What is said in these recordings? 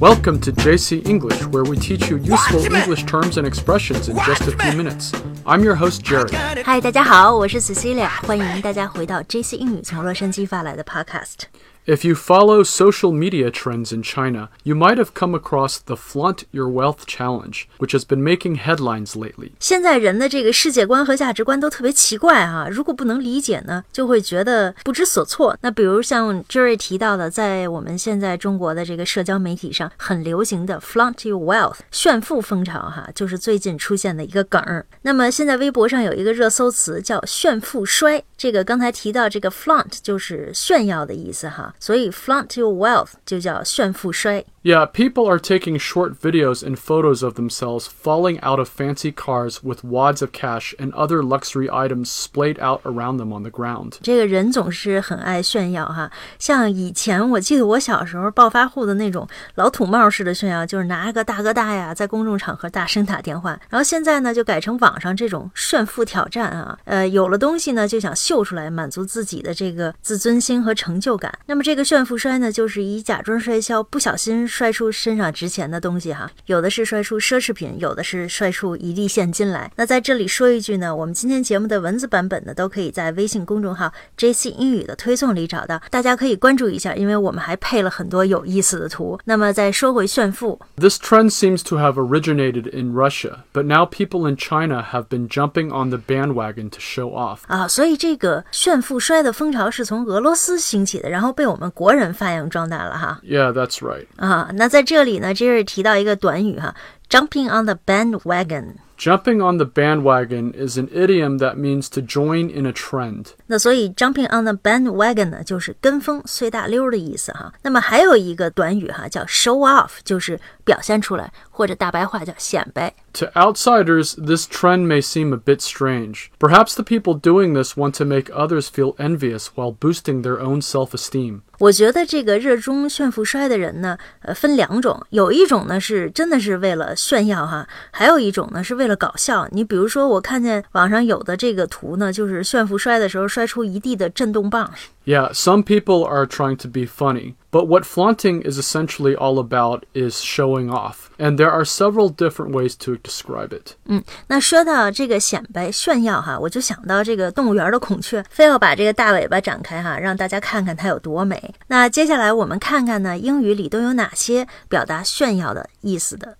Welcome to JC English, where we teach you useful English terms and expressions in just a few minutes. I'm your host, Jerry. 嗨，大家好，我是 Cecilia，欢迎大家回到 JC 英语从洛杉矶发来的 Podcast。 If you follow social media trends in China, you might have come across the Flaunt Your Wealth Challenge, which has been making headlines lately. 现在人的这个世界观和价值观都特别奇怪啊，如果不能理解呢，就会觉得不知所措。那比如像 Jerry 提到的，在我们现在中国的这个社交媒体上很流行的 flaunt your wealth 炫富风潮哈，就是最近出现的一个梗儿。那么现在微博上有一个热搜词叫炫富衰，这个刚才提到这个 flaunt 就是炫耀的意思哈，所以 flaunt your wealth 就叫炫富摔。Yeah, people are taking short videos and photos of themselves falling out of fancy cars with wads of cash and other luxury items splayed out around them on the ground. 这个人总是很爱炫耀哈，像以前我记得我小时候暴发户的那种老土帽式的炫耀，就是拿个大哥大呀，在公众场合大声打电话。然后现在呢，就改成网上这种炫富挑战啊，呃，有了东西呢就想秀出来，满足自己的这个自尊心和成就感。那么这个炫富摔呢，就是以假装摔跤，不小心 摔出身上值钱的东西哈，有的是摔出奢侈品，有的是摔出一地现金来。那在这里说一句呢，我们今天节目的文字版本呢，都可以在微信公众号 JC 英语的推送里找到，大家可以关注一下，因为我们还配了很多有意思的图。那么再说回炫富，This trend seems to have originated in Russia, but now people in China have been jumping on the bandwagon to show off. 啊，所以这个炫富摔的风潮是从俄罗斯兴起的，然后被我们国人发扬壮大了哈。Yeah, that's right. 啊，那在这里呢，这是提到一个短语哈，jumping on the bandwagon。 Jumping on the bandwagon is an idiom that means to join in a trend. 那所以 jumping on the bandwagon 呢，就是跟风随大溜儿的意思哈。那么还有一个短语哈，叫 show off，就是表现出来，或者大白话叫显摆。 to outsiders, this trend may seem a bit strange. Perhaps the people doing this want to make others feel envious while boosting their own self esteem. 我觉得这个热衷炫富摔的人呢，呃，分两种，有一种呢是真的是为了炫耀哈，还有一种呢是为了搞笑。你比如说，我看见网上有的这个图呢，就是炫富摔的时候摔出一地的震动棒。Yeah, some people are trying to be funny, but what flaunting is essentially all about is showing off, and there are several different ways to describe it. 嗯，那说到这个显摆炫耀哈，我就想到这个动物园的孔雀，非要把这个大尾巴展开哈，让大家看看它有多美。那接下来我们看看呢，英语里都有哪些表达炫耀的意思的？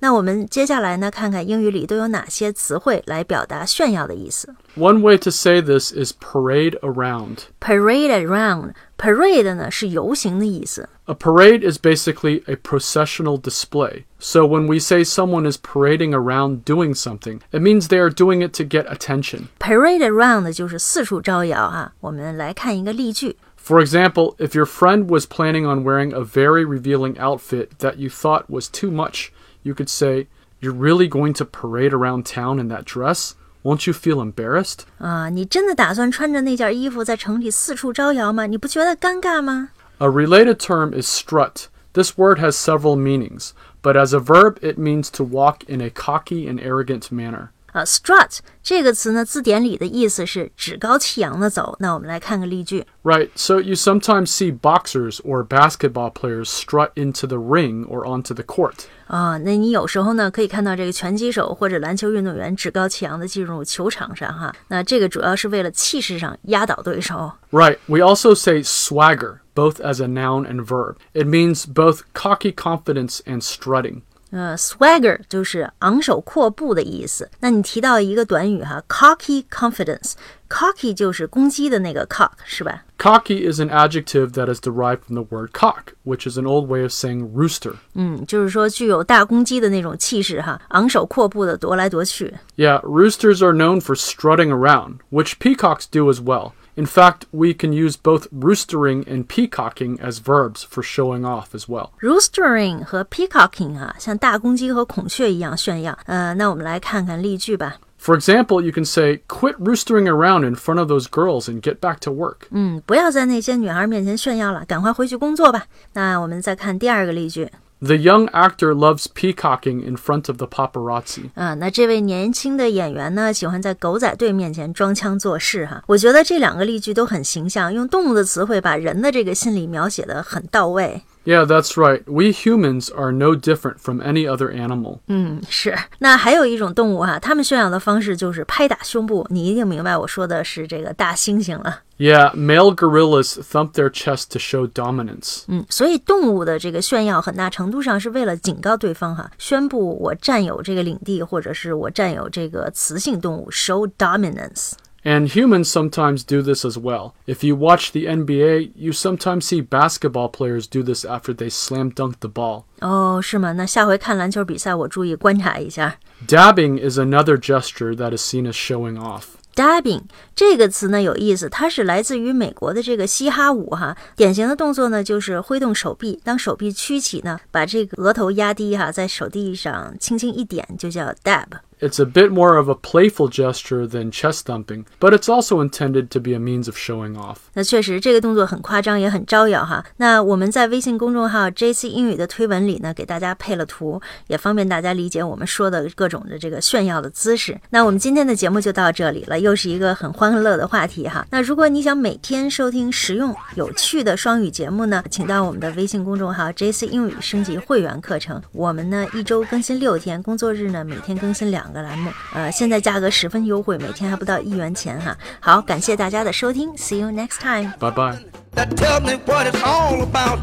那我们接下来呢，看看英语里都有哪些词汇来表达炫耀的意思。 One way to say this is parade around. Parade around，parade 呢是游行的意思。 A parade is basically a processional display. So when we say someone is parading around doing something, it means they are doing it to get attention. Parade around 就是四处招摇哈。我们来看一个例句。 For example, if your friend was planning on wearing a very revealing outfit that you thought was too much, you could say, You're really going to parade around town in that dress? Won't you feel embarrassed? 啊，你真的打算穿着那件衣服在城里四处招摇吗？你不觉得尴尬吗？ A related term is strut. This word has several meanings, but as a verb, it means to walk in a cocky and arrogant manner. 啊，strut 这个词呢，字典里的意思是趾高气扬的走。那我们来看个例句。 Right, so you sometimes see boxers or basketball players strut into the ring or onto the court. 啊，那你有时候呢可以看到这个拳击手或者篮球运动员趾高气扬的进入球场上哈。那这个主要是为了气势上压倒对手。 Right, we also say swagger, both as a noun and verb. It means both cocky confidence and strutting. 呃，swagger 就是昂首阔步的意思。那你提到一个短语哈，cocky confidence，cocky 就是公鸡的那个 cock 是吧？ Cocky is an adjective that is derived from the word cock, which is an old way of saying rooster. 嗯，就是说具有大公鸡的那种气势哈，昂首阔步的踱来踱去。 Yeah, roosters are known for strutting around, which peacocks do as well. In fact, we can use both roostering and peacocking as verbs for showing off as well. roostering 和 peacocking 啊，像大公鸡和孔雀一样炫耀。呃，那我们来看看例句吧。 For example, you can say, quit roostering around in front of those girls and get back to work. 嗯，不要在那些女孩面前炫耀了，赶快回去工作吧。那我们再看第二个例句。 The young actor loves peacocking in front of the paparazzi. 嗯，那这位年轻的演员呢，喜欢在狗仔队面前装腔作势哈。我觉得这两个例句都很形象，用动物的词汇把人的这个心理描写的很到位。Yeah, that's right. We humans are no different from any other animal. 嗯，是。那还有一种动物哈、它们炫耀的方式就是拍打胸部。你一定明白我说的是这个大猩猩了。 Yeah, male gorillas thump their chest to show dominance. 嗯，所以动物的这个炫耀很大程度上是为了警告对方哈，宣布我占有这个领地，或者是我占有这个雌性动物，show dominance。 And humans sometimes do this as well. If you watch the NBA, you sometimes see basketball players do this after they slam dunk the ball. 哦，是吗？那下回看篮球比赛，我注意观察一下。 Dabbing is another gesture that is seen as showing off. Dabbing 这个词呢有意思，它是来自于美国的这个嘻哈舞哈。典型的动作呢就是挥动手臂，当手臂曲起呢，把这个额头压低哈，在手臂上轻轻一点，就叫 dab。 It's a bit more of a playful gesture than chest thumping, but it's also intended to be a means of showing off. 那确实，这个动作很夸张，也很招摇哈。那我们在微信公众号 JC 英语的推文里呢，给大家配了图，也方便大家理解我们说的各种的这个炫耀的姿势。那我们今天的节目就到这里了，又是一个很欢乐的话题哈。那如果你想每天收听实用有趣的双语节目呢，请到我们的微信公众号 JC 英语升级会员课程。我们呢一周更新六天，工作日呢每天更新两个栏目。呃，现在价格十分优惠，每天还不到一元钱哈。好，感谢大家的收听，See you next time。Bye bye. that tell me what it's all about.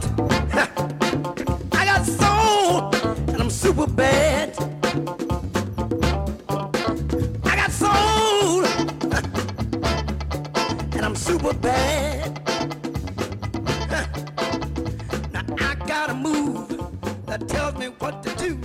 I got soul and I'm super bad. I got soul and I'm super bad. Now I got a move that tells me what to do.